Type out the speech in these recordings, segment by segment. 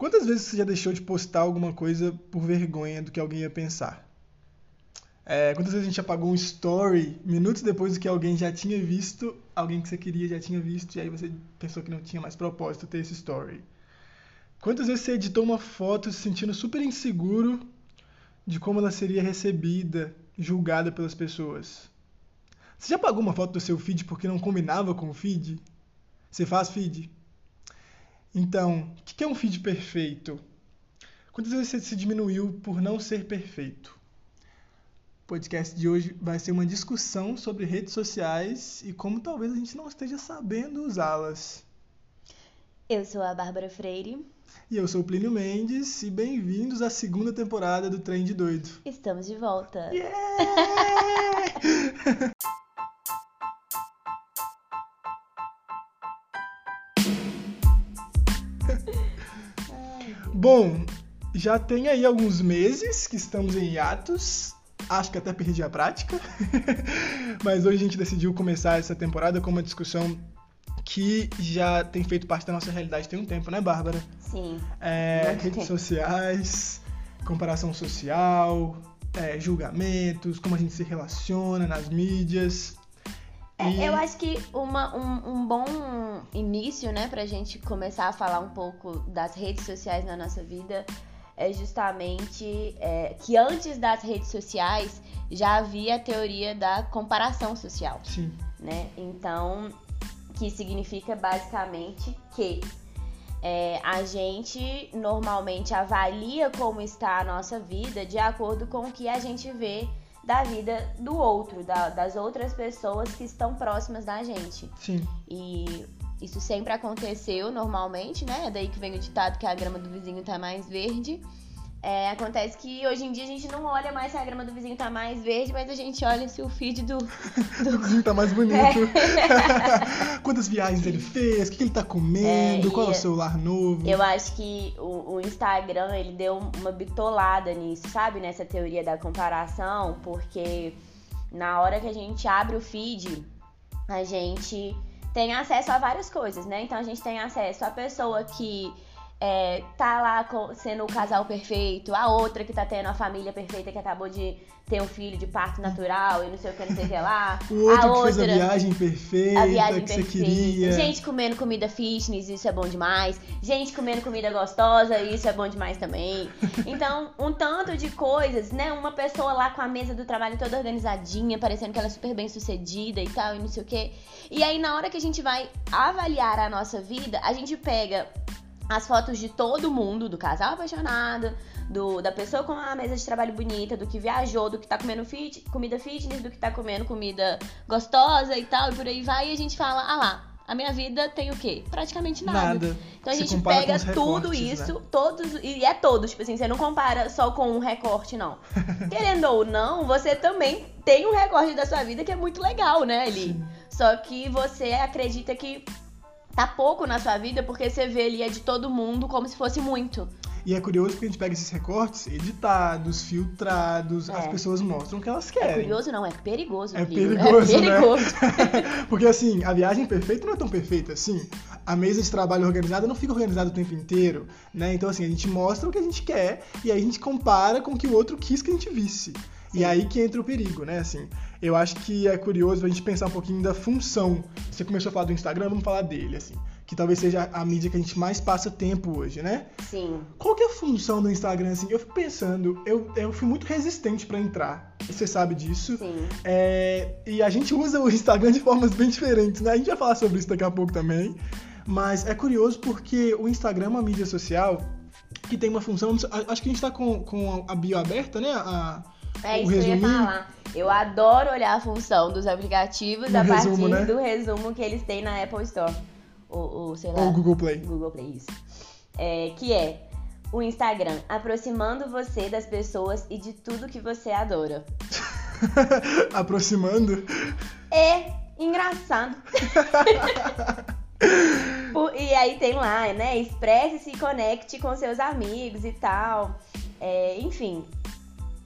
Quantas vezes você já deixou de postar alguma coisa por vergonha do que alguém ia pensar? É, quantas vezes a gente apagou um story minutos depois do que alguém já tinha visto, alguém que você queria já tinha visto, e aí você pensou que não tinha mais propósito ter esse story? Quantas vezes você editou uma foto se sentindo super inseguro de como ela seria recebida, julgada pelas pessoas? Você já apagou uma foto do seu feed porque não combinava com o feed? Você faz feed? Então, o que é um feed perfeito? Quantas vezes você se diminuiu por não ser perfeito? podcast de hoje vai ser uma discussão sobre redes sociais e como talvez a gente não esteja sabendo usá-las. Eu sou a Bárbara Freire. E eu sou o Plínio Mendes e bem-vindos à segunda temporada do Trem de Doido. Estamos de volta. Yeah! Bom, já tem aí alguns meses que estamos em hiatos acho que até perdi a prática. Mas hoje a gente decidiu começar essa temporada com uma discussão que já tem feito parte da nossa realidade tem um tempo, né, Bárbara? Sim. É, redes sociais, comparação social, é, julgamentos, como a gente se relaciona nas mídias. É, e... Eu acho que uma, um, um, bom início, né, pra gente começar a falar um pouco das redes sociais na nossa vida é justamente é, que antes das redes sociais já havia a teoria da comparação social. Sim. Né? Então, que significa basicamente que é, a gente normalmente avalia como está a nossa vida de acordo com o que a gente vê da vida do outro, da, das outras pessoas que estão próximas da gente. Sim. E isso sempre aconteceu normalmente, né? É daí que vem o ditado que a grama do vizinho tá mais verde. É, acontece que hoje em dia a gente não olha mais se a grama do vizinho tá mais verde, mas a gente olha se o feed do. do... vizinho tá mais bonito. É. Quantas viagens ele fez, o que ele tá comendo, é, qual é o celular novo. Eu acho que o, o, Instagram ele deu uma bitolada nisso, sabe? Nessa teoria da comparação, porque na hora que a gente abre o feed, a gente tem acesso a várias coisas, né? Então a gente tem acesso à pessoa que é, tá lá sendo o casal perfeito, a outra que tá tendo a família perfeita que acabou de ter um filho de parto natural e não sei o que, não sei o que lá. O outro a que outra, fez a viagem perfeita, a viagem que perfeita. você queria. Gente comendo comida fitness, isso é bom demais. Gente comendo comida gostosa, isso é bom demais também. Então, um tanto de coisas, né? Uma pessoa lá com a mesa do trabalho toda organizadinha, parecendo que ela é super bem sucedida e tal, e não sei o que. E aí, na hora que a gente vai avaliar a nossa vida, a gente pega as fotos de todo mundo, do casal apaixonado, do, da pessoa com a mesa de trabalho bonita, do que viajou, do que tá comendo fit, comida fitness, do que tá comendo comida gostosa e tal, e por aí vai, e a gente fala, ah lá, a minha vida tem o quê? Praticamente nada. Nada. Então a gente pega tudo isso, né? todos, e é todos, tipo assim, você não compara só com um recorte, não. Querendo ou não, você também tem um recorte da sua vida que é muito legal, né, ali. Sim. Só que você acredita que tá pouco na sua vida porque você vê ali é de todo mundo como se fosse muito. E é curioso porque a gente pega esses recortes editados, filtrados, é. as pessoas mostram o que elas querem. É curioso não, é perigoso. É perigoso, é perigoso. Né? porque assim, a viagem perfeita não é tão perfeita assim. A mesa de trabalho organizada não fica organizada o tempo inteiro, né? Então assim, a gente mostra o que a gente quer e aí a gente compara com o que o outro quis que a gente visse. E aí que entra o perigo, né? Assim, eu acho que é curioso a gente pensar um pouquinho da função. Você começou a falar do Instagram, vamos falar dele, assim. Que talvez seja a mídia que a gente mais passa tempo hoje, né? Sim. Qual que é a função do Instagram, assim? Eu fico pensando, eu, eu fui muito resistente para entrar. Você sabe disso. Sim. É, e a gente usa o Instagram de formas bem diferentes, né? A gente vai falar sobre isso daqui a pouco também. Mas é curioso porque o Instagram é uma mídia social que tem uma função. Acho que a gente tá com, com a bio aberta, né? A, é isso que eu ia falar. Eu adoro olhar a função dos aplicativos a partir né? do resumo que eles têm na Apple Store. Ou, sei lá. Ou Google Play. Google Play, isso. É, que é o Instagram aproximando você das pessoas e de tudo que você adora. aproximando? É engraçado. e aí tem lá, né? Expresse-se e conecte com seus amigos e tal. É, enfim,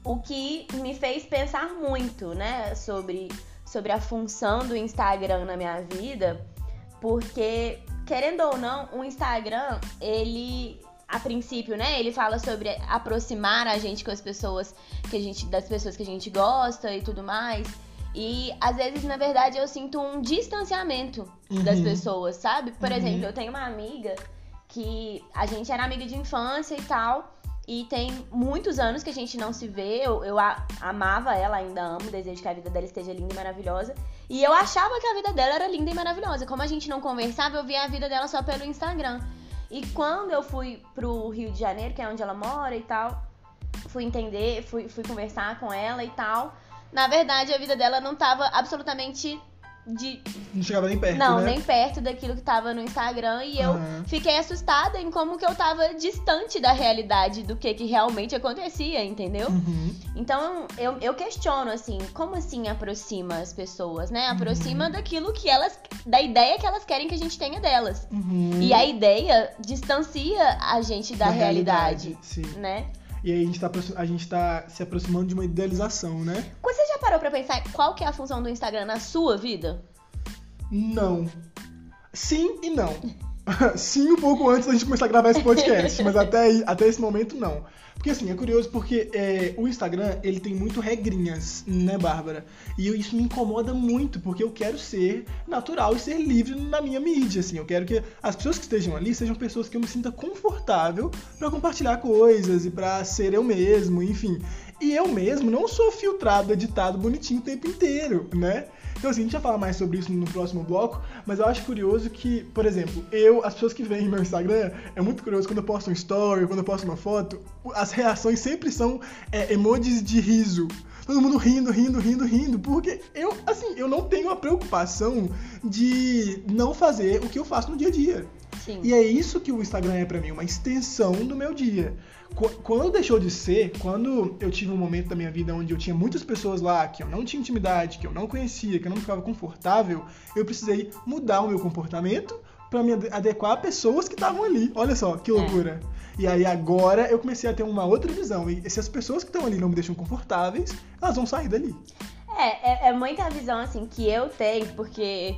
o que me fez pensar muito, né, sobre, sobre a função do Instagram na minha vida, porque querendo ou não, o Instagram ele a princípio, né, ele fala sobre aproximar a gente com as pessoas que a gente das pessoas que a gente gosta e tudo mais. E às vezes, na verdade, eu sinto um distanciamento das Uhum. pessoas, sabe? Por Uhum. exemplo, eu tenho uma amiga que a gente era amiga de infância e tal. E tem muitos anos que a gente não se vê. Eu, eu a- amava ela, ainda amo, desejo que a vida dela esteja linda e maravilhosa. E eu achava que a vida dela era linda e maravilhosa. Como a gente não conversava, eu via a vida dela só pelo Instagram. E quando eu fui pro Rio de Janeiro, que é onde ela mora e tal, fui entender, fui, fui conversar com ela e tal. Na verdade, a vida dela não tava absolutamente de. Não chegava nem perto, não, né? nem perto daquilo que tava no Instagram. E eu fiquei assustada em como que eu tava distante da realidade do que, que realmente acontecia, entendeu? Uhum. Então eu, eu questiono assim, como assim aproxima as pessoas, né? Uhum. Aproxima daquilo que elas. da ideia que elas querem que a gente tenha delas. Uhum. E a ideia distancia a gente da, realidade, Sim. né? E aí a gente, tá, a gente tá se aproximando de uma idealização, né? Você já parou pra pensar qual que é a função do Instagram na sua vida? Não. Sim e não. Sim, um pouco antes da gente começar a gravar esse podcast, mas até, até esse momento não. Porque assim, é curioso porque é, o Instagram, ele tem muito regrinhas, né, Bárbara? E isso me incomoda muito, porque eu quero ser natural e ser livre na minha mídia, assim. Eu quero que as pessoas que estejam ali sejam pessoas que eu me sinta confortável pra compartilhar coisas e pra ser eu mesmo, enfim. E eu mesmo não sou filtrado, editado, bonitinho o tempo inteiro, né? Então, assim, a gente vai falar mais sobre isso no próximo bloco, mas eu acho curioso que, por exemplo, eu, as pessoas que veem meu Instagram, é muito curioso quando eu posto um story, quando eu posto uma foto, as reações sempre são é, emojis de riso. Todo mundo rindo, rindo, rindo, rindo, porque eu, assim, eu não tenho a preocupação de não fazer o que eu faço no dia a dia. Sim. E é isso que o Instagram é pra mim, uma extensão do meu dia. Qu- Quando deixou de ser, quando eu tive um momento da minha vida onde eu tinha muitas pessoas lá que eu não tinha intimidade, que eu não conhecia, que eu não ficava confortável, eu precisei mudar o meu comportamento pra me ade- adequar a pessoas que estavam ali. Olha só, que loucura. E aí agora eu comecei a ter uma outra visão. E se as pessoas que estão ali não me deixam confortáveis, elas vão sair dali. É, é, é muita visão assim que eu tenho, porque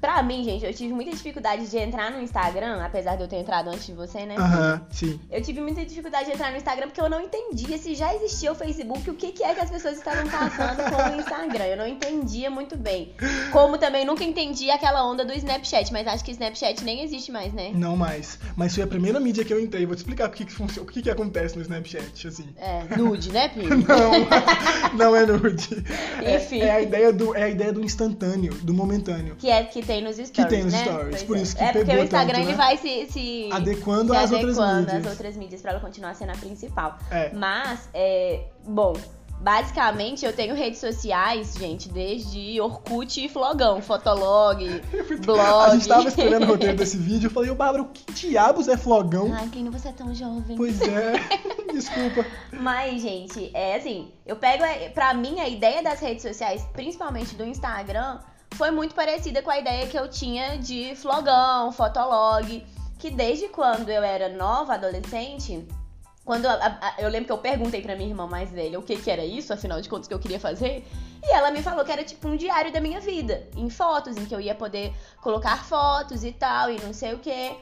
pra mim, gente, eu tive muita dificuldade de entrar no Instagram, apesar de eu ter entrado antes de você, né? Aham, sim. Eu tive muita dificuldade de entrar no Instagram porque eu não entendia se já existia o Facebook, o que, que é que as pessoas estavam passando com o Instagram. Eu não entendia muito bem. Como também nunca entendi aquela onda do Snapchat, mas acho que Snapchat nem existe mais, né? Não mais. Mas foi a primeira mídia que eu entrei. Vou te explicar o que, que, funciona, o que, que acontece no Snapchat, assim. É, nude, né, Pi? Não, não é nude. É- Enfim. É, a ideia do, é a ideia do instantâneo, do momentâneo. Que é que tem nos stories, tem nos né? stories, Pois por é. isso que É porque o Instagram tanto, ele né? vai se, se Adequando se às outras mídias. às outras mídias pra ela continuar sendo a principal. É. Mas, é, bom, basicamente eu tenho redes sociais, gente, desde Orkut e Flogão, Fotolog, blog. A gente tava escrevendo o roteiro desse vídeo, eu falei, ô Bárbara, o que diabos é flogão? Ai, Plínio, você é tão jovem. Pois é, desculpa. Mas, gente, é assim, eu pego, é, pra mim, a ideia das redes sociais, principalmente do Instagram, foi muito parecida com a ideia que eu tinha de flogão, fotolog, que desde quando eu era nova, adolescente, quando a- a- eu lembro que eu perguntei pra minha irmã mais velha o que que era isso, afinal de contas, que eu queria fazer, e ela me falou que era tipo um diário da minha vida, em fotos, em que eu ia poder colocar fotos e tal, e não sei o quê.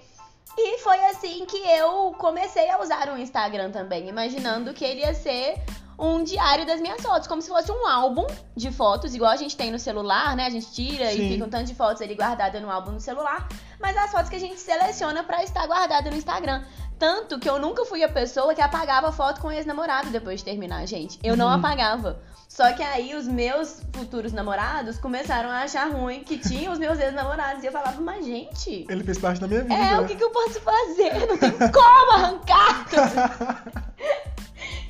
E foi assim que eu comecei a usar o Instagram também, imaginando que ele ia ser um diário das minhas fotos, como se fosse um álbum de fotos, igual a gente tem no celular, né? A gente tira Sim. e fica um tanto de fotos ali guardada no álbum no celular, mas as fotos que a gente seleciona pra estar guardada no Instagram. Tanto que eu nunca fui a pessoa que apagava foto com ex-namorado depois de terminar, gente. Eu não Uhum. apagava. Só que aí os meus futuros namorados começaram a achar ruim que tinha os meus ex-namorados. E eu falava, mas gente, Ele fez parte da minha vida. é, o que, que eu posso fazer? Não tem como arrancar.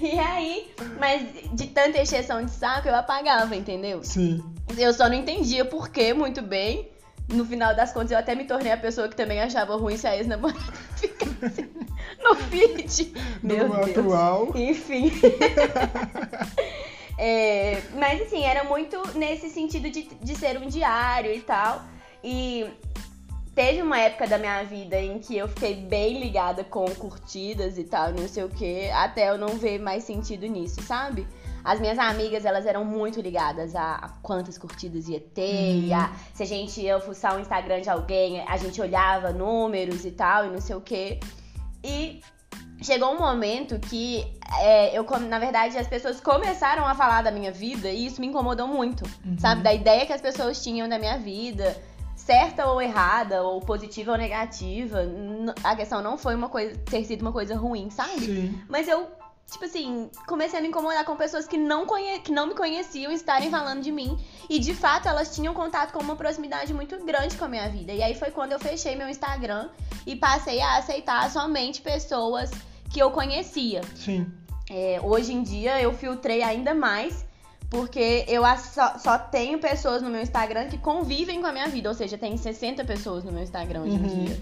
e aí, mas de tanta exceção de saco, eu apagava, entendeu? Sim. Eu só não entendia por que muito bem. No final das contas, eu até me tornei a pessoa que também achava ruim se a ex-namorada ficasse no feed. Meu no Deus. atual. Enfim. É, mas assim, era muito nesse sentido de, de ser um diário e tal. E teve uma época da minha vida em que eu fiquei bem ligada com curtidas e tal, não sei o que, até eu não ver mais sentido nisso, sabe? As minhas amigas, elas eram muito ligadas a, quantas curtidas ia ter, e a, se a gente ia fuçar o Instagram de alguém, a gente olhava números e tal, e não sei o que. E chegou um momento que é, eu, na verdade, as pessoas começaram a falar da minha vida e isso me incomodou muito, Uhum. sabe? Da ideia que as pessoas tinham da minha vida, certa ou errada, ou positiva ou negativa. A questão não foi uma coisa ter sido uma coisa ruim, sabe? Sim. Mas eu, tipo assim, comecei a me incomodar com pessoas que não, conhe... que não me conheciam estarem falando de mim. E de fato elas tinham contato com uma proximidade muito grande com a minha vida. E aí foi quando eu fechei meu Instagram e passei a aceitar somente pessoas que eu conhecia. Sim. É, hoje em dia eu filtrei ainda mais. Porque eu só, só tenho pessoas no meu Instagram que convivem com a minha vida. Ou seja, tem 60 pessoas no meu Instagram hoje Uhum. em dia.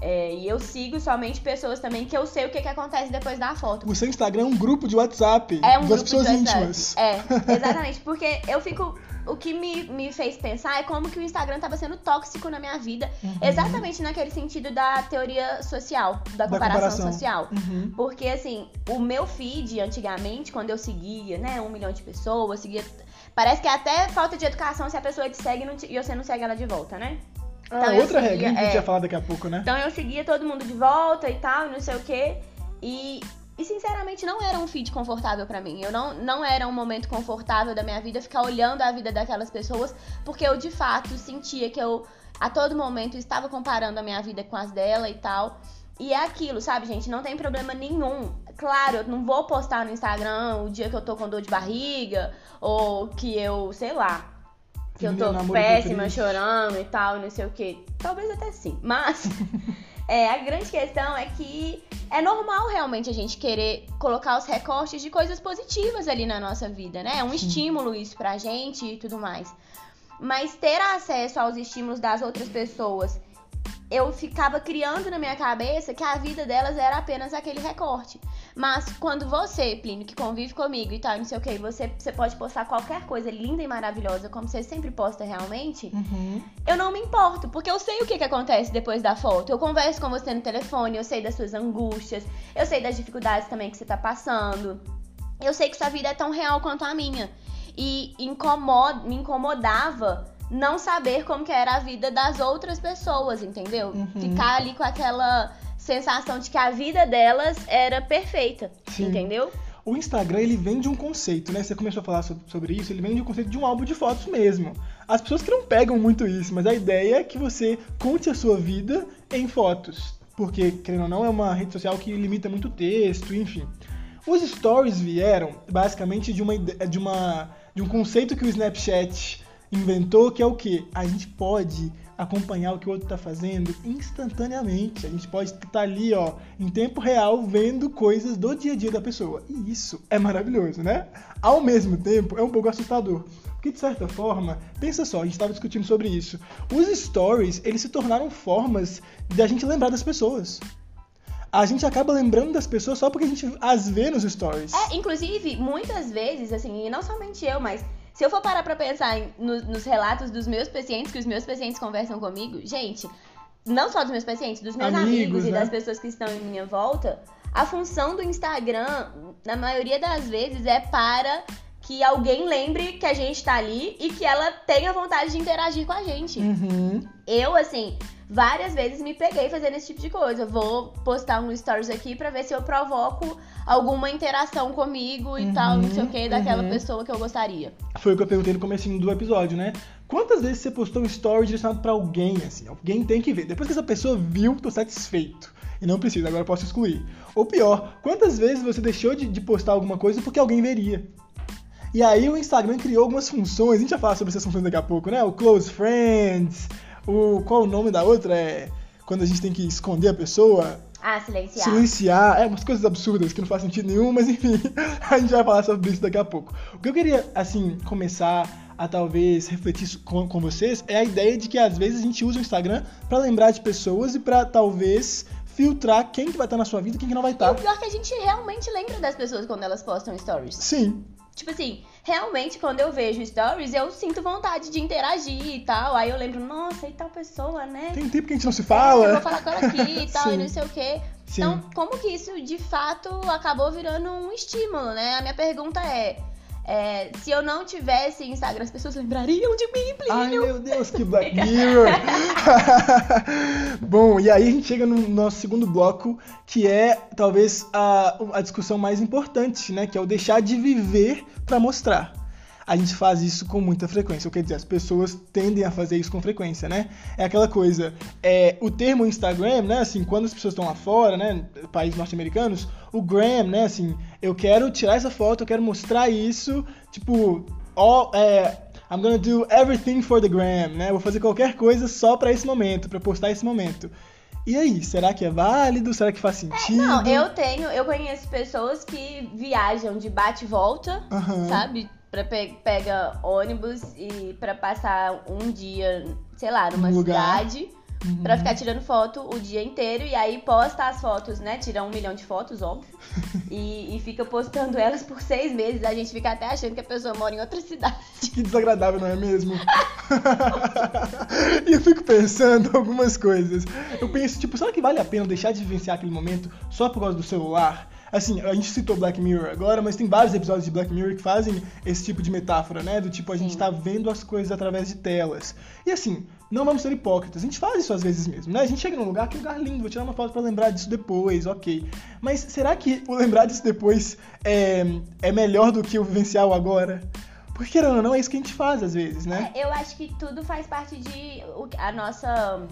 É, e eu sigo somente pessoas também que eu sei o que, que acontece depois da foto. O seu Instagram é um grupo de WhatsApp. É um das grupo pessoas de WhatsApp. íntimas. É, exatamente. Porque eu fico. O que me, me fez pensar é como que o Instagram tava sendo tóxico na minha vida. Uhum. Exatamente naquele sentido da teoria social, da Da comparação, comparação. social. Uhum. Porque, assim, o meu feed, antigamente, quando eu seguia, né, um milhão de pessoas, seguia. Parece que é até falta de educação se a pessoa te segue e não te- e você não segue ela de volta, né? Ah, Então, eu outra seguia- regra que a gente é. vai falar daqui a pouco, né? Então eu seguia todo mundo de volta e tal, e não sei o quê. E, e sinceramente não era um feed confortável pra mim. Eu não, não era um momento confortável da minha vida ficar olhando a vida daquelas pessoas, porque eu de fato sentia que eu a todo momento estava comparando a minha vida com as dela e tal. E é aquilo, sabe, gente? Não tem problema nenhum. Claro, eu não vou postar no Instagram o dia que eu tô com dor de barriga, ou que eu, sei lá, que eu tô péssima, chorando e tal, não sei o quê. Talvez até sim. Mas é, a grande questão é que é normal realmente a gente querer colocar os recortes de coisas positivas ali na nossa vida, né? É um Sim. estímulo isso pra gente e tudo mais. Mas ter acesso aos estímulos das outras pessoas, eu ficava criando na minha cabeça que a vida delas era apenas aquele recorte. Mas quando você, Plínio, que convive comigo e tal, não sei o que, você, você pode postar qualquer coisa linda e maravilhosa, como você sempre posta realmente, Uhum. eu não me importo, porque eu sei o que, que acontece depois da foto. Eu converso com você no telefone, eu sei das suas angústias, eu sei das dificuldades também que você tá passando. Eu sei que sua vida é tão real quanto a minha. E incomoda, me incomodava não saber como que era a vida das outras pessoas, entendeu? Uhum. Ficar ali com aquela sensação de que a vida delas era perfeita, Sim. entendeu? O Instagram, ele vem de um conceito, né? Você começou a falar so- sobre isso, ele vem de um conceito de um álbum de fotos mesmo. As pessoas que não pegam muito isso, mas a ideia é que você conte a sua vida em fotos. Porque, querendo ou não, é uma rede social que limita muito texto, enfim. Os stories vieram basicamente de uma de uma de um conceito que o Snapchat inventou, que é o que a gente pode acompanhar o que o outro tá fazendo instantaneamente. A gente pode estar ali, ó, em tempo real vendo coisas do dia a dia da pessoa. E isso é maravilhoso, né? Ao mesmo tempo, é um pouco assustador. Porque de certa forma, pensa só, a gente estava discutindo sobre isso. Os stories, eles se tornaram formas de a gente lembrar das pessoas a gente acaba lembrando das pessoas só porque a gente as vê nos stories. É, inclusive, muitas vezes, assim, e não somente eu, mas se eu for parar pra pensar em- no- nos relatos dos meus pacientes, que os meus pacientes conversam comigo, gente, não só dos meus pacientes, dos meus Amigos, amigos, e né? das pessoas que estão em minha volta, a função do Instagram, na maioria das vezes, é para que alguém lembre que a gente tá ali e que ela tenha vontade de interagir com a gente. Uhum. Eu, assim, várias vezes me peguei fazendo esse tipo de coisa. Vou postar um stories aqui pra ver se eu provoco alguma interação comigo e Uhum, tal, não sei o que, daquela uhum. pessoa que eu gostaria. Foi o que eu perguntei no comecinho do episódio, né? Quantas vezes você postou um story direcionado pra alguém, assim? Alguém tem que ver. Depois que essa pessoa viu, tô satisfeito. E não precisa, agora eu posso excluir. Ou pior, quantas vezes você deixou de, de postar alguma coisa porque alguém veria? E aí o Instagram criou algumas funções, a gente vai falar sobre essas funções daqui a pouco, né? O Close Friends, o. Qual o nome da outra? É. Quando a gente tem que esconder a pessoa, Ah, silenciar. silenciar, é umas coisas absurdas que não faz sentido nenhum, mas enfim, a gente vai falar sobre isso daqui a pouco. O que eu queria, assim, começar a talvez refletir isso com, com vocês é a ideia de que às vezes a gente usa o Instagram pra lembrar de pessoas e pra talvez filtrar quem que vai estar na sua vida e quem que não vai E o estar. pior é que a gente realmente lembra das pessoas quando elas postam stories. Sim, Tipo assim, realmente quando eu vejo stories, eu sinto vontade de interagir e tal. Aí eu lembro, nossa, e tal pessoa, né? tem tempo que a gente não se É, eu fala. vou falar com ela aqui e tal, e não sei o quê. Sim. Então, como que isso de fato acabou virando um estímulo, né? A minha pergunta é, É, se eu não tivesse Instagram, as pessoas lembrariam de mim, Plínio. Ai, meu Deus, que Black Mirror! Bom, e aí a gente chega no nosso segundo bloco, que é talvez a, a discussão mais importante, né? Que é o deixar de viver para mostrar a gente faz isso com muita frequência. Quer dizer, as pessoas tendem a fazer isso com frequência, né? É aquela coisa, é, o termo Instagram, né? Assim, quando as pessoas estão lá fora, né? Países norte-americanos, o gram, né? Assim, eu quero tirar essa foto, eu quero mostrar isso, tipo, all, é, I'm gonna do everything for the gram, né? Vou fazer qualquer coisa só para esse momento, para postar esse momento. E aí, será que é válido? Será que faz sentido? É, não, eu tenho, eu conheço pessoas que viajam de bate e volta, Aham. sabe? Pra pe pega ônibus e pra passar um dia, sei lá, numa Num lugar. Uhum. pra ficar tirando foto o dia inteiro e aí posta as fotos, né? Tira um milhão de fotos, óbvio. e, e fica postando elas por seis meses. A gente fica até achando que a pessoa mora em outra cidade. Que desagradável, não é mesmo? e eu fico pensando algumas coisas. Eu penso, tipo, será que vale a pena deixar de vivenciar aquele momento só por causa do celular? Assim, a gente citou Black Mirror agora, mas tem vários episódios de Black Mirror que fazem esse tipo de metáfora, né? Do tipo, a gente Sim. tá vendo as coisas através de telas. E assim, não vamos ser hipócritas, a gente faz isso às vezes mesmo, né? A gente chega num lugar, que lugar lindo, vou tirar uma foto pra lembrar disso depois, ok. Mas será que o lembrar disso depois é, é melhor do que o vivenciar o agora? Porque, querendo não, é isso que a gente faz às vezes, né? Eu acho que tudo faz parte de a nossa.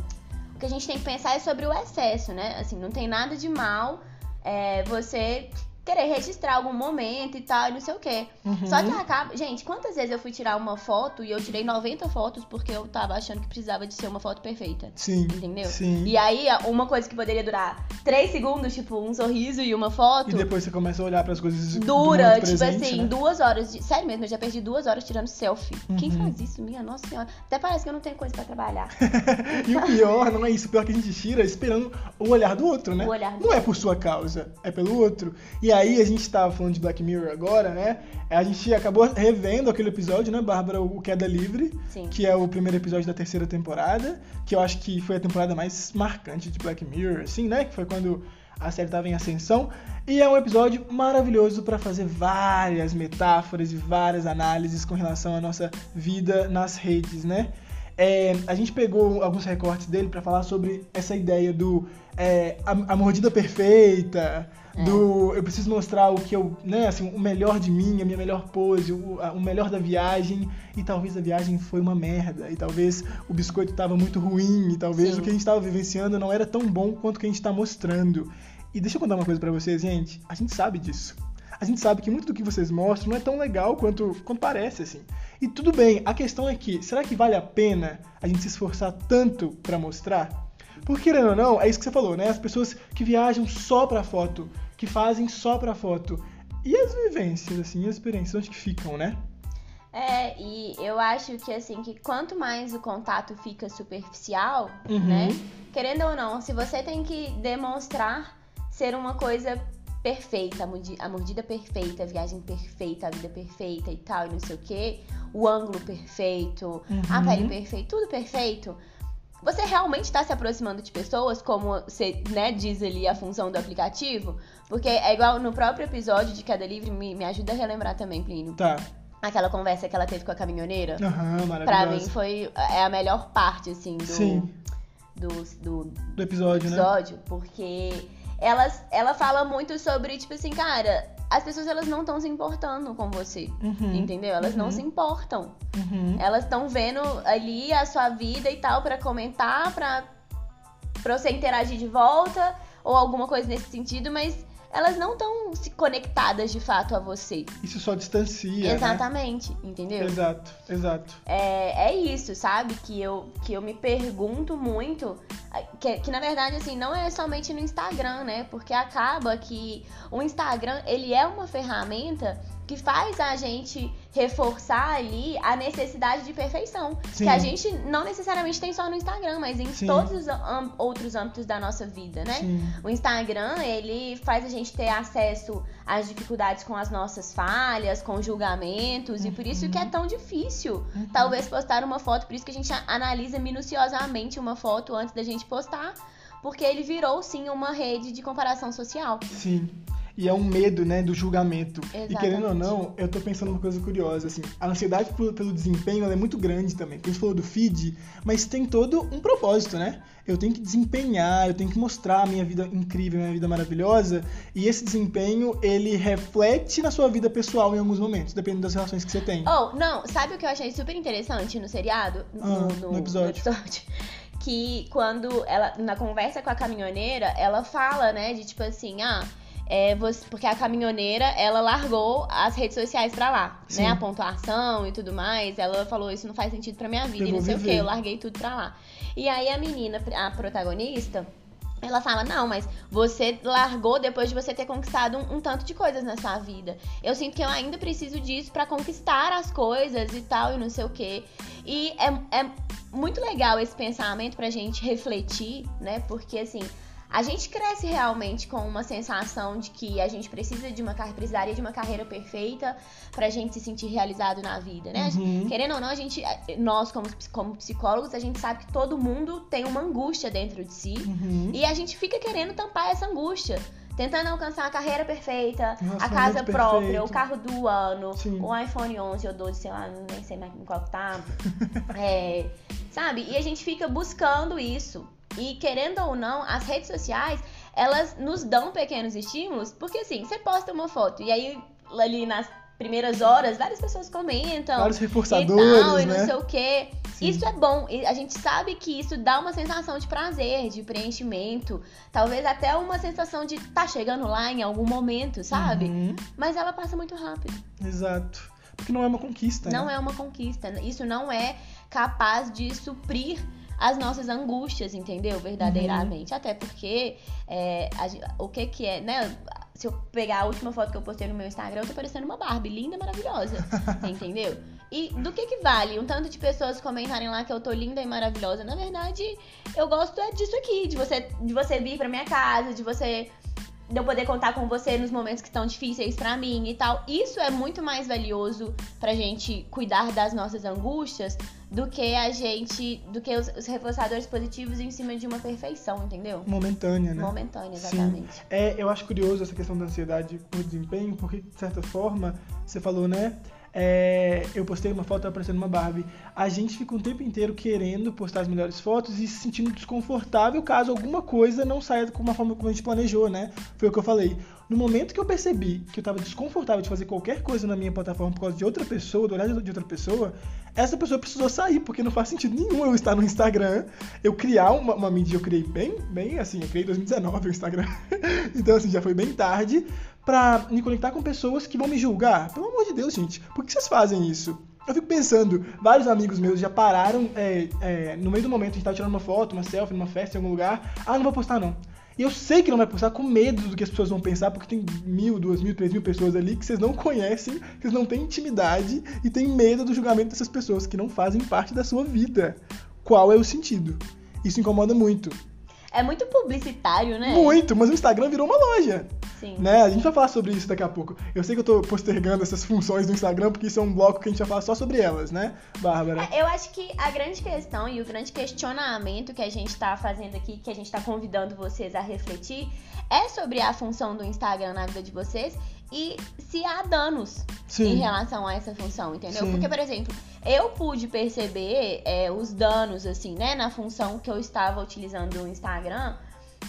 O que a gente tem que pensar é sobre o excesso, né? Assim, não tem nada de mal é, você querer registrar algum momento e tal, e não sei o quê. Uhum. Só que acaba. Gente, quantas vezes eu fui tirar uma foto e eu tirei 90 fotos porque eu tava achando que precisava de ser uma foto perfeita? Sim. Entendeu? Sim. E aí, uma coisa que poderia durar 3 segundos, tipo um sorriso e uma foto. E depois você começa a olhar pras coisas do Dura, tipo presente, assim, né? duas horas. De... Sério mesmo, eu já perdi duas horas tirando selfie. Quem Uhum. faz isso, minha nossa senhora? Até parece que eu não tenho coisa pra trabalhar. E o pior não é isso, o pior é que a gente tira esperando o olhar do outro, né? O olhar do Não é por sua causa, é pelo outro. E aí a gente tava falando de Black Mirror agora, né? A gente acabou revendo aquele episódio, né, Bárbara, o Queda Livre, Sim. que é o primeiro episódio da terceira temporada, que eu acho que foi a temporada mais marcante de Black Mirror, assim, né? Que foi quando a série estava em ascensão. E é um episódio maravilhoso para fazer várias metáforas e várias análises com relação à nossa vida nas redes, né? É, a gente pegou alguns recortes dele para falar sobre essa ideia do é, a, a mordida perfeita, É. do eu preciso mostrar o que eu, né, assim, o melhor de mim, a minha melhor pose, o, a- o melhor da viagem, e talvez a viagem foi uma merda, e talvez o biscoito estava muito ruim, e talvez Sim. o que a gente estava vivenciando não era tão bom quanto o que a gente está mostrando. E deixa eu contar uma coisa pra vocês, gente, a gente sabe disso. A gente sabe que muito do que vocês mostram não é tão legal quanto, quanto parece, assim. E tudo bem, a questão é que, será que vale a pena a gente se esforçar tanto pra mostrar? Porque, querendo ou não, é isso que você falou, né? As pessoas que viajam só pra foto, que fazem só pra foto. E as vivências, assim, as experiências, onde que ficam, né? É, e eu acho que assim, que quanto mais o contato fica superficial, Uhum. né? Querendo ou não, se você tem que demonstrar ser uma coisa perfeita, a mordi- a mordida perfeita, a viagem perfeita, a vida perfeita e tal, e não sei o quê, o ângulo perfeito, a Uhum. pele perfeita, tudo perfeito. Você realmente está se aproximando de pessoas, como você né, diz ali a função do aplicativo? Porque é igual no próprio episódio de Cada Livre, me, me ajuda a relembrar também, Plínio. Tá. Aquela conversa que ela teve com a caminhoneira. Aham, Pra mim maravilhosa. foi é a melhor parte, assim, do, Sim, do, do do episódio, né? episódio, porque ela, ela fala muito sobre, tipo assim, cara, as pessoas elas não estão se importando com você. Uhum. Entendeu? Elas não Uhum. se importam. Uhum. Elas estão vendo ali a sua vida e tal pra comentar, pra, pra você interagir de volta ou alguma coisa nesse sentido, mas elas não estão se conectadas de fato a você. Isso só distancia, né? Exatamente, entendeu? Exato, exato. É, é isso, sabe? Que eu, que eu me pergunto muito. Que, que na verdade, assim, não é somente no Instagram, né? Porque acaba que o Instagram, ele é uma ferramenta que faz a gente reforçar ali a necessidade de perfeição. Sim. Que a gente não necessariamente tem só no Instagram, mas em Sim. todos os outros âmbitos da nossa vida, né? Sim. O Instagram, ele faz a gente ter acesso às dificuldades com as nossas falhas, com julgamentos, e por isso que é tão difícil, Uhum. talvez, postar uma foto. Por isso que a gente analisa minuciosamente uma foto antes da gente postar, porque ele virou, sim, uma rede de comparação social. Sim. E é um medo, né, do julgamento. Exatamente. E querendo ou não, eu tô pensando uma coisa curiosa, assim, a ansiedade pelo, desempenho é muito grande também. A gente falou do feed, mas tem todo um propósito, né? Eu tenho que desempenhar, eu tenho que mostrar a minha vida incrível, a minha vida maravilhosa, e esse desempenho, ele reflete na sua vida pessoal em alguns momentos, dependendo das relações que você tem. Oh, não, sabe o que eu achei super interessante no seriado? Ah, no episódio. Que quando ela, na conversa com a caminhoneira, ela fala, né, de tipo assim, ah, é, você, porque a caminhoneira, ela largou as redes sociais pra lá, Sim. né? A pontuação e tudo mais. Ela falou, isso não faz sentido pra minha vida Eu e não sei o viver. que, eu larguei tudo pra lá. E aí a menina, a protagonista, ela fala, não, mas você largou depois de você ter conquistado um, um tanto de coisas na sua vida. Eu sinto que eu ainda preciso disso pra conquistar as coisas e tal, e não sei o quê. E é, é muito legal esse pensamento pra gente refletir, né? Porque assim, a gente cresce realmente com uma sensação de que a gente precisa de uma carreira, precisaria de uma carreira perfeita pra gente se sentir realizado na vida, né? A Uhum. Querendo ou não, a gente, nós como, como psicólogos, a gente sabe que todo mundo tem uma angústia dentro de si. Uhum. E a gente fica querendo tampar essa angústia. Tentando alcançar a carreira perfeita, Um a casa própria, perfeito. o carro do ano, Sim. o iPhone 11 ou 12, sei lá, nem sei mais em qual tá. É, sabe? E a gente fica buscando isso. E querendo ou não, as redes sociais, elas nos dão pequenos estímulos, porque assim, você posta uma foto e aí ali nas primeiras horas, várias pessoas comentam Vários e reforçadores, tal, e não né? sei o quê. Sim. Isso é bom. E a gente sabe que isso dá uma sensação de prazer, de preenchimento. Talvez até uma sensação de tá chegando lá em algum momento, sabe? Uhum. Mas ela passa muito rápido. Exato. Porque não é uma conquista, Não né? é uma conquista. Isso não é capaz de suprir as nossas angústias, entendeu? Verdadeiramente. Uhum. Até porque é, a o que que é, né? Se eu pegar a última foto que eu postei no meu Instagram, eu tô parecendo uma Barbie, linda, maravilhosa. entendeu? E do que que vale um tanto de pessoas comentarem lá que eu tô linda e maravilhosa? Na verdade, eu gosto é disso aqui, de você, de você vir pra minha casa, de você de eu poder contar com você nos momentos que estão difíceis pra mim e tal. Isso é muito mais valioso pra gente cuidar das nossas angústias do que a gente, do que os, os reforçadores positivos em cima de uma perfeição, entendeu? Momentânea, né? Momentânea, Sim. exatamente. É, eu acho curioso essa questão da ansiedade por desempenho, porque, de certa forma, você falou, né? É, eu postei uma foto aparecendo uma Barbie. A gente fica um tempo inteiro querendo postar as melhores fotos e se sentindo desconfortável caso alguma coisa não saia com uma forma como a gente planejou, né? Foi o que eu falei. No momento que eu percebi que eu estava desconfortável de fazer qualquer coisa na minha plataforma por causa de outra pessoa, do olhar de outra pessoa, essa pessoa precisou sair, porque não faz sentido nenhum eu estar no Instagram, eu criar uma, uma mídia, eu criei bem, bem assim, eu criei em 2019 o Instagram. então, assim, já foi bem tarde pra me conectar com pessoas que vão me julgar. Pelo amor de Deus, gente, por que vocês fazem isso? Eu fico pensando, vários amigos meus já pararam é, é, no meio do momento, a gente tava tirando uma foto, uma selfie, numa festa, em algum lugar. Ah, não vou postar não. E eu sei que não vai postar com medo do que as pessoas vão pensar, porque tem mil, duas mil, três mil pessoas ali que vocês não conhecem, que vocês não têm intimidade e tem medo do julgamento dessas pessoas que não fazem parte da sua vida. Qual é o sentido? Isso incomoda muito. É muito publicitário, né? Muito, mas o Instagram virou uma loja. Sim. Né? A gente vai falar sobre isso daqui a pouco. Eu sei que eu tô postergando essas funções do Instagram, porque isso é um bloco que a gente vai falar só sobre elas, né, Bárbara? É, Eu acho que a grande questão e o grande questionamento que a gente tá fazendo aqui, que a gente tá convidando vocês a refletir, é sobre a função do Instagram na vida de vocês e se há danos em Sim. relação a essa função, entendeu? Sim. Porque, por exemplo, eu pude perceber é, os danos, assim, né, na função que eu estava utilizando o Instagram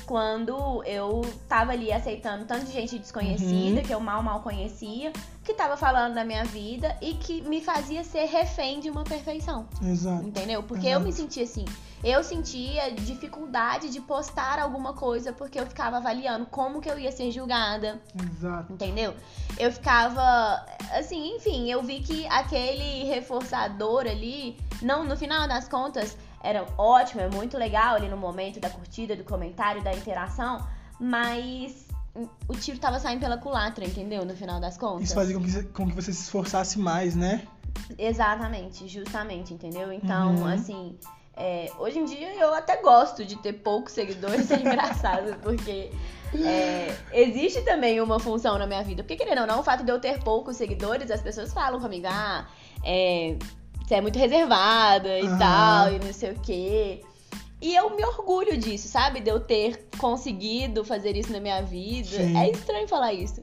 quando eu tava ali aceitando tanto de gente desconhecida, Uhum. que eu mal, mal conhecia, que tava falando da minha vida e que me fazia ser refém de uma perfeição, Exato. entendeu? Porque eu me Exato. sentia assim. Eu sentia dificuldade de postar alguma coisa porque eu ficava avaliando como que eu ia ser julgada, Exato. entendeu? Eu ficava, assim, enfim, eu vi que aquele reforçador ali, não, no final das contas, era ótimo, é muito legal ali no momento da curtida, do comentário, da interação, mas o tiro tava saindo pela culatra, entendeu? No final das contas. Isso fazia com que, você- com que você se esforçasse mais, né? Exatamente, justamente, entendeu? Então, Uhum. assim, é, hoje em dia eu até gosto de ter poucos seguidores, é engraçado, porque é, existe também uma função na minha vida. Porque, querendo ou não, o fato de eu ter poucos seguidores, as pessoas falam comigo, ah, é, você é muito reservada e Aham. tal, e não sei o quê. E eu me orgulho disso, sabe? De eu ter conseguido fazer isso na minha vida. Sim. É estranho falar isso.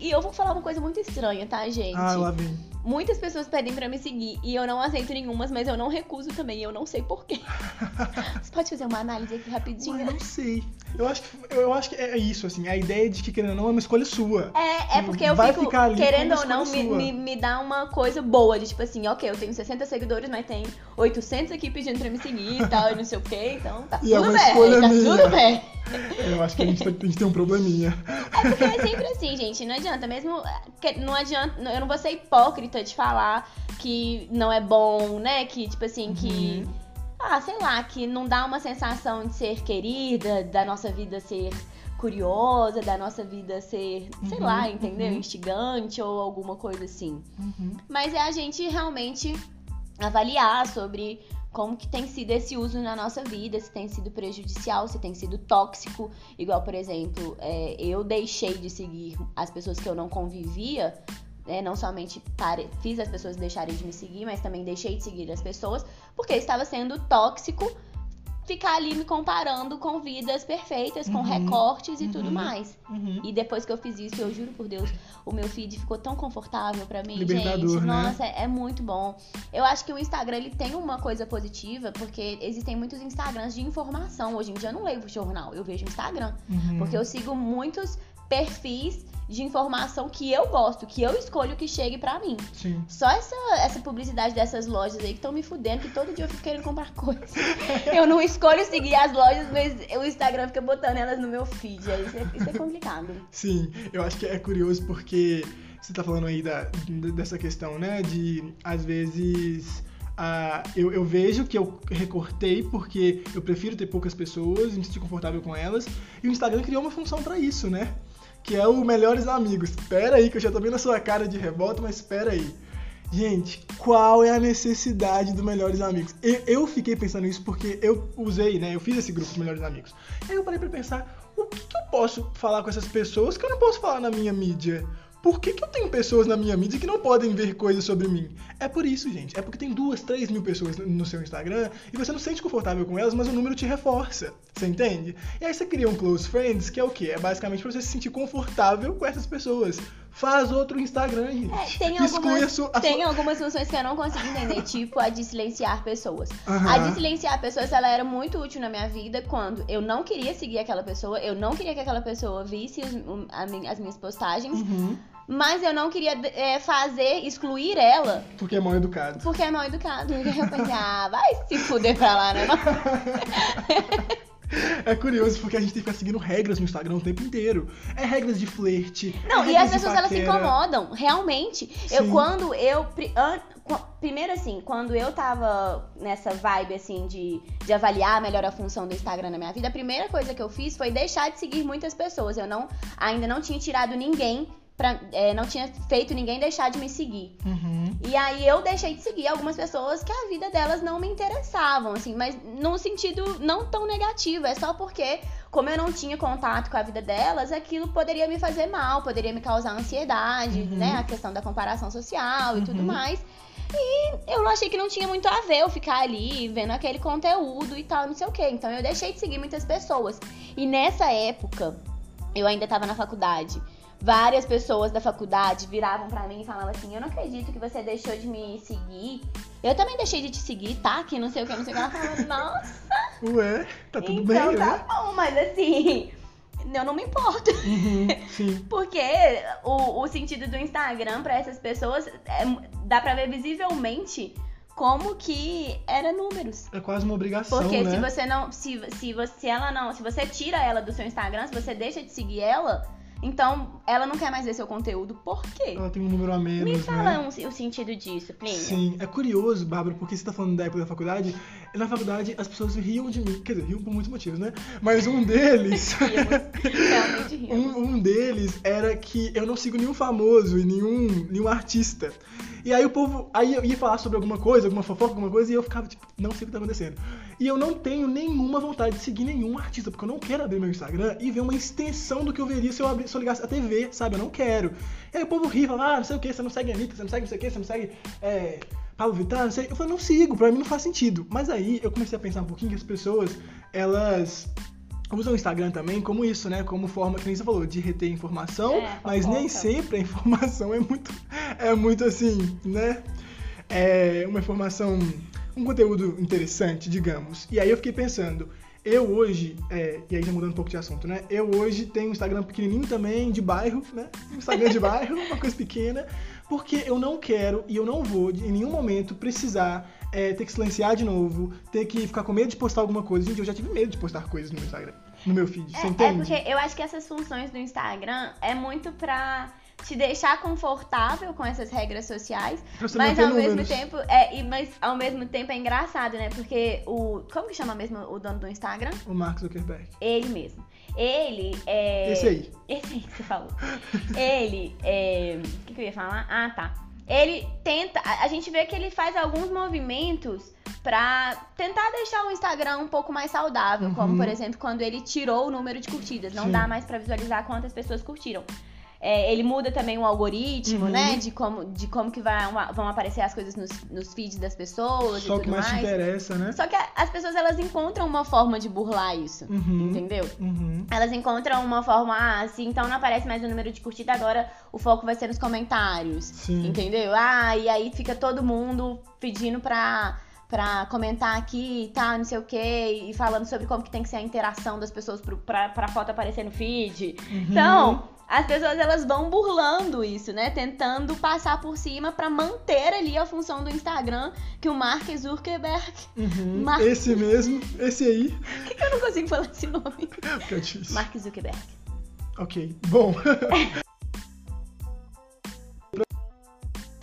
E eu vou falar uma coisa muito estranha, tá, gente? Ah, lá vem. Muitas pessoas pedem pra me seguir e eu não aceito nenhumas, mas eu não recuso também. Eu não sei porquê. Você pode fazer uma análise aqui Eu rapidinho? não sei. Eu acho, que, eu, eu acho que é isso, assim. A ideia de que, querendo ou não, é uma escolha sua. É, é porque eu Vai fico, ficar ali querendo ou não, me, me, me dá uma coisa boa. De tipo assim, ok, eu tenho 60 seguidores, mas tem 800 aqui pedindo pra me seguir e tal, e não sei o quê. Então tá E é tudo uma bem, tá tudo bem. Eu acho que a gente, tem- a gente tem um probleminha. É porque é sempre assim, gente. Não adianta. Mesmo. Não adianta. Eu não vou ser hipócrita de falar que não é bom, né? Que, tipo assim, que. Uhum. Ah, sei lá, que não dá uma sensação de ser querida, da nossa vida ser curiosa, da nossa vida ser, sei Uhum, lá, entendeu? uhum. Instigante ou alguma coisa assim. Uhum. Mas é a gente realmente avaliar sobre como que tem sido esse uso na nossa vida, se tem sido prejudicial, se tem sido tóxico. Igual, por exemplo, é, eu deixei de seguir as pessoas que eu não convivia, né, não somente pare- fiz as pessoas deixarem de me seguir, mas também deixei de seguir as pessoas, porque estava sendo tóxico ficar ali me comparando com vidas perfeitas, com Uhum, recortes e tudo uhum. mais. Uhum. E depois que eu fiz isso, eu juro por Deus, o meu feed ficou tão confortável pra mim, Libertador, gente. né? Nossa, é, é muito bom. Eu acho que o Instagram ele tem uma coisa positiva, porque existem muitos Instagrams de informação. Hoje em dia eu não leio jornal, eu vejo Instagram, Uhum. porque eu sigo muitos perfis de informação que eu gosto, que eu escolho que chegue pra mim. Sim. Só essa, essa publicidade dessas lojas aí que estão me fudendo, que todo dia eu fico querendo comprar coisa. Eu não escolho seguir as lojas, mas o Instagram fica botando elas no meu feed. Aí Isso é, isso é complicado. Sim, eu acho que é curioso porque você tá falando aí da, dessa questão, né? De, às vezes, ah, eu, eu vejo que eu recortei porque eu prefiro ter poucas pessoas, me sentir confortável com elas, e o Instagram criou uma função pra isso, né? Que é o Melhores Amigos. Espera aí, que eu já tô vendo a sua cara de revolta, mas espera aí. Gente, qual é a necessidade do Melhores Amigos? Eu, eu fiquei pensando nisso porque eu usei, né? Eu fiz esse grupo de Melhores Amigos. Aí eu parei pra pensar, o que, que eu posso falar com essas pessoas que eu não posso falar na minha mídia? Por que, que eu tenho pessoas na minha mídia que não podem ver coisas sobre mim? É por isso, gente. É porque tem duas, três mil pessoas no- seu Instagram e você não se sente confortável com elas, mas o número te reforça. Você entende? E aí você cria um close friends, que é o quê? É basicamente pra você se sentir confortável com essas pessoas. Faz outro Instagram, gente. É, tem algumas, sua, tem algumas funções que eu não consigo entender, tipo a de silenciar pessoas. Aham. A de silenciar pessoas, ela era muito útil na minha vida quando eu não queria seguir aquela pessoa, eu não queria que aquela pessoa visse os- a min- as minhas postagens, Uhum, mas eu não queria é, fazer, excluir ela, porque é mal educado. porque é mal educado. E aí eu pensei, ah, vai se fuder pra lá, né? É curioso porque a gente tem que ficar seguindo regras no Instagram o tempo inteiro. É regras de flerte. Não, é e as pessoas elas se incomodam, realmente. Eu Sim. quando eu pri- an- qu- primeiro assim, quando eu tava nessa vibe assim de, de avaliar melhor a função do Instagram na minha vida, a primeira coisa que eu fiz foi deixar de seguir muitas pessoas. Eu não ainda não tinha tirado ninguém pra, é, não tinha feito ninguém deixar de me seguir. Uhum. E aí eu deixei de seguir algumas pessoas que a vida delas não me interessavam, assim, mas num sentido não tão negativo, é só porque, como eu não tinha contato com a vida delas, aquilo poderia me fazer mal, poderia me causar ansiedade, Uhum. né? A questão da comparação social e tudo Uhum. mais. E eu achei que não tinha muito a ver eu ficar ali vendo aquele conteúdo e tal, não sei o quê. Então eu deixei de seguir muitas pessoas. E nessa época, eu ainda tava na faculdade. Várias pessoas da faculdade viravam pra mim e falavam assim: Eu não acredito que você deixou de me seguir. Eu também deixei de te seguir, tá? Que não sei o que, não sei o que. Ela falava: Nossa, Ué, tá tudo então bem, tá né? bom, mas assim, eu não me importo. Uhum, sim. Porque o, o sentido do Instagram pra essas pessoas é- dá pra ver visivelmente como que era números. É quase uma obrigação, Porque né? se você não. Se, se, você, se ela não. Se você tira ela do seu Instagram, se você deixa de seguir ela, então ela não quer mais ver seu conteúdo. Por quê? Ela tem um número a menos, Me fala né? um- o sentido disso, Plínio. Sim, é curioso, Bárbara, porque você tá falando da época da faculdade. Na faculdade as pessoas riam de mim. Quer dizer, riam por muitos motivos, né? Mas um deles. Realmente rimos. Um, um deles era que eu não sigo nenhum famoso e nenhum, nenhum artista. E aí o povo. Aí eu ia falar sobre alguma coisa, alguma fofoca, alguma coisa, e eu ficava tipo, não sei o que tá acontecendo. E eu não tenho nenhuma vontade de seguir nenhum artista, porque eu não quero abrir meu Instagram e ver uma extensão do que eu veria se eu, abrir, se eu ligasse a TV, sabe? Eu não quero. E aí o povo ri, fala, ah, não sei o que, você não segue a Anitta, você não segue não sei o que, você não segue. É, Pablo Vittar, não sei. Eu falei, não sigo, pra mim não faz sentido. Mas aí eu comecei a pensar um pouquinho que as pessoas, elas usam o Instagram também como isso, né? Como forma, que nem você falou, de reter informação, É, mas nem sempre a informação é muito, é muito assim, né? É uma informação, um conteúdo interessante, digamos. E aí eu fiquei pensando, eu hoje, é, e aí já mudando um pouco de assunto, né? Eu hoje tenho um Instagram pequenininho também, de bairro, né? Um Instagram de bairro, uma coisa pequena, porque eu não quero e eu não vou, em nenhum momento, precisar é, ter que silenciar de novo, ter que ficar com medo de postar alguma coisa. Gente, eu já tive medo de postar coisas no meu Instagram, no meu feed, você É, é entende? porque eu acho que essas funções do Instagram é muito pra te deixar confortável com essas regras sociais, você mas ao mesmo tempo é, mas ao mesmo tempo é engraçado, né? Porque o como que chama mesmo o dono do Instagram? O Mark Zuckerberg. Ele mesmo. Ele é Esse aí. Esse aí que você falou. Ele é. O que, que eu ia falar? Ah, tá. Ele tenta. A, gente vê que ele faz alguns movimentos pra tentar deixar o Instagram um pouco mais saudável. Como, Uhum. por exemplo, quando ele tirou o número de curtidas. Não Sim. dá mais pra visualizar quantas pessoas curtiram. É, ele muda também o algoritmo, Uhum. né? De como, de como que vai, vão aparecer as coisas nos, nos feeds das pessoas Só e o que tudo mais te mais. interessa, né? Só que a- as pessoas elas encontram uma forma de burlar isso. Uhum. Entendeu? Uhum. Elas encontram uma forma, ah, se então não aparece mais o número de curtida, agora o foco vai ser nos comentários. Sim. Entendeu? Ah, e aí fica todo mundo pedindo pra, pra comentar aqui e tal, não sei o quê, e falando sobre como que tem que ser a interação das pessoas pro, pra, pra foto aparecer no feed. Uhum. Então, as pessoas elas vão burlando isso, né? Tentando passar por cima pra manter ali a função do Instagram que o Mark Zuckerberg. Uhum. Mark- Esse mesmo, esse aí. Por que que eu não consigo falar esse nome? Que é difícil. Mark Zuckerberg. Ok, bom.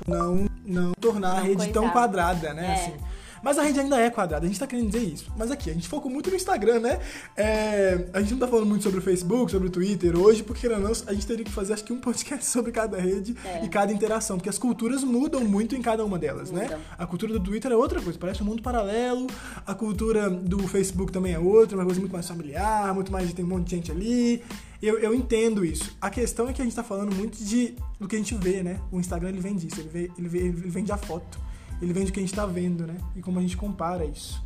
não, não tornar a rede tão coisar. quadrada, né? É. Assim. Mas a rede ainda é quadrada, a gente tá querendo dizer isso. Mas aqui, a gente focou muito no Instagram, né? É, a gente não tá falando muito sobre o Facebook, sobre o Twitter hoje, porque querendo ou não, a gente teria que fazer acho que um podcast sobre cada rede É. e cada interação, porque as culturas mudam muito em cada uma delas, né? A cultura do Twitter é outra coisa, parece um mundo paralelo. A cultura do Facebook também é outra, uma coisa muito mais familiar, muito mais tem um monte de gente ali. Eu, eu entendo isso. A questão é que a gente tá falando muito de do que a gente vê, né? O Instagram ele vende isso, ele, vê, ele, vê, ele vende a foto. Ele vende o que a gente tá vendo, né? E como a gente compara isso.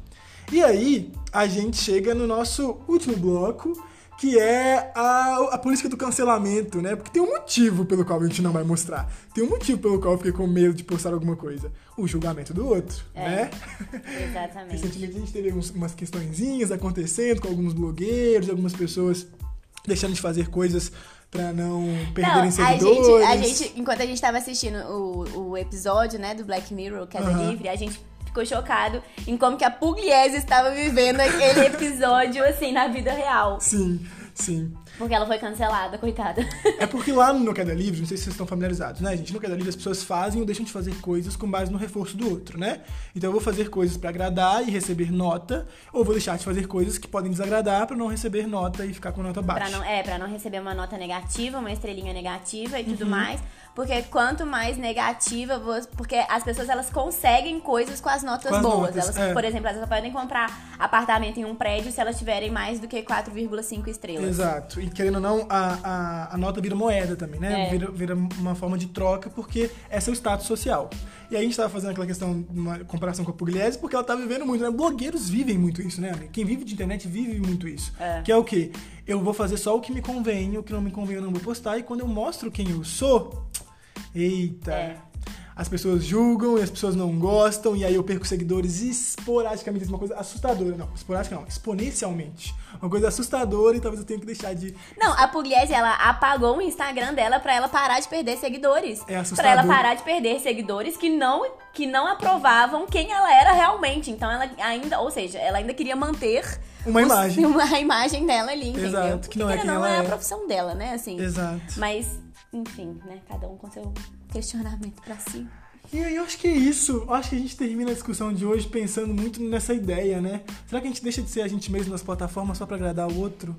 E aí, a gente chega no nosso último bloco, que é a, a política do cancelamento, né? Porque tem um motivo pelo qual a gente não vai mostrar. Tem um motivo pelo qual eu fiquei com medo de postar alguma coisa. O julgamento do outro, É. né? Exatamente. Recentemente a gente teve uns- umas questõezinhas acontecendo com alguns blogueiros, algumas pessoas deixando de fazer coisas pra não perderem Não, a seguidores. gente, a gente, enquanto a gente tava assistindo o, o episódio, né, do Black Mirror, Queda Aham. Livre, a gente ficou chocado em como que a Pugliese estava vivendo aquele episódio, assim, na vida real. Sim, sim. Porque ela foi cancelada, coitada. É porque lá no Queda Livre, não sei se vocês estão familiarizados, né, gente? No Queda Livre as pessoas fazem ou deixam de fazer coisas com base no reforço do outro, né? Então eu vou fazer coisas pra agradar e receber nota, ou vou deixar de fazer coisas que podem desagradar pra não receber nota e ficar com nota baixa. Pra não, é, pra não receber uma nota negativa, uma estrelinha negativa e Uhum. tudo mais. Porque quanto mais negativa, você, porque as pessoas elas conseguem coisas com as notas Com as boas. notas, elas, é. por exemplo, elas podem comprar apartamento em um prédio se elas tiverem mais do que 4,5 estrelas. Exato. E querendo ou não, a, a, a nota vira moeda também, né? É. Vira, vira uma forma de troca, porque é o status social. E aí a gente tava fazendo aquela questão, uma comparação com a Pugliese, porque ela tá vivendo muito, né? Blogueiros vivem muito isso, né? Quem vive de internet vive muito isso. É. Que é o quê? Eu vou fazer só o que me convém, o que não me convém eu não vou postar, e quando eu mostro quem eu sou, eita... É. As pessoas julgam e as pessoas não gostam, e aí eu perco seguidores esporadicamente. É uma coisa assustadora. Não, esporádica não, exponencialmente. Uma coisa assustadora e talvez eu tenha que deixar de. Não, a Pugliese, ela apagou o Instagram dela pra ela parar de perder seguidores. É Pra assustador. ela parar de perder seguidores que não, que não aprovavam quem ela era realmente. Então ela ainda, ou seja, ela ainda queria manter Uma os- imagem. uma- a imagem dela ali, entendeu? Exato, que não é quem não ela é é. a profissão dela, né, assim. Exato. Mas, enfim, né, cada um com seu questionamento pra si. E aí eu acho que é isso. Eu acho que a gente termina a discussão de hoje pensando muito nessa ideia, né? Será que a gente deixa de ser a gente mesmo nas plataformas só pra agradar o outro?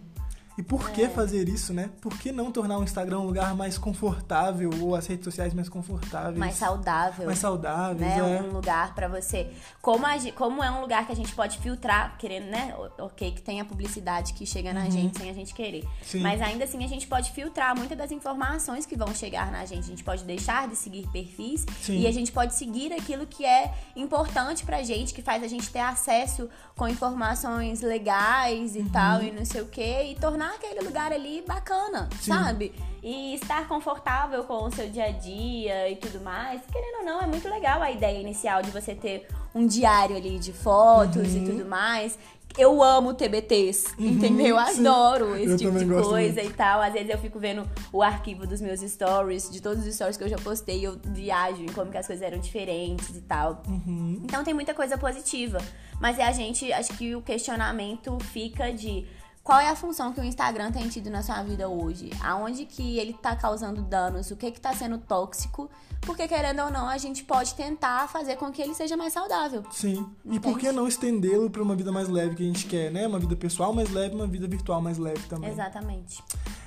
E por que fazer isso, né? Por que não tornar o Instagram um lugar mais confortável ou as redes sociais mais confortáveis? Mais saudável. Mais saudáveis, né? é. Um lugar pra você. Como, a como é um lugar que a gente pode filtrar, querendo, né? Ok, que tem a publicidade que chega na gente sem a gente querer. Uhum. Sim. Mas ainda assim a gente pode filtrar muitas das informações que vão chegar na gente. A gente pode deixar de seguir perfis Sim. e a gente pode seguir aquilo que é importante pra gente, que faz a gente ter acesso com informações legais Uhum. e tal, e não sei o quê, e tornar aquele lugar ali bacana, Sim. sabe? E estar confortável com o seu dia a dia e tudo mais. Querendo ou não, é muito legal a ideia inicial de você ter um diário ali de fotos Uhum. e tudo mais. Eu amo TBTs, entendeu? Eu sim. Adoro esse Eu tipo de coisa muito. e tal. Às vezes eu fico vendo o arquivo dos meus stories, de todos os stories que eu já postei, eu viajo em como que as coisas eram diferentes e tal. Uhum. Então tem muita coisa positiva. Mas é a gente, acho que o questionamento fica de qual é a função que o Instagram tem tido na sua vida hoje? Aonde que ele tá causando danos? O que que tá sendo tóxico? Porque querendo ou não, a gente pode tentar fazer com que ele seja mais saudável. Sim. E por que não estendê-lo pra uma vida mais leve que a gente quer, né? Uma vida pessoal mais leve, uma vida virtual mais leve também. Exatamente.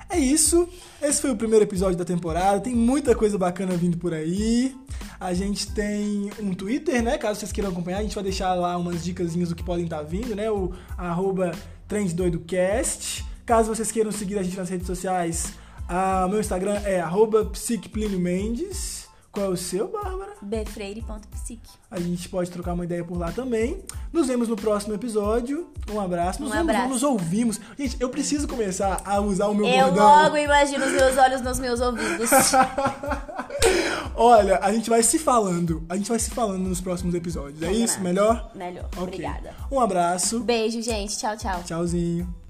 É isso. Esse foi o primeiro episódio da temporada. Tem muita coisa bacana vindo por aí. A gente tem um Twitter, né? Caso vocês queiram acompanhar, a gente vai deixar lá umas dicasinhas do que podem estar vindo, né? O arroba trenddoidocast. Caso vocês queiram seguir a gente nas redes sociais, o meu Instagram é arroba psicpliniomendes. Qual é o seu, Bárbara? bfreire.psique. A gente pode trocar uma ideia por lá também. Nos vemos no próximo episódio. Um abraço. Nos Um vemos, abraço. nos ouvimos. Gente, eu preciso começar a usar o meu Eu bordão. logo imagino os meus olhos nos meus ouvidos. Olha, a gente vai se falando. A gente vai se falando nos próximos episódios. É isso? Combinado. Melhor? Melhor. Ok. Obrigada. Um abraço. Beijo, gente. Tchau, tchau. Tchauzinho.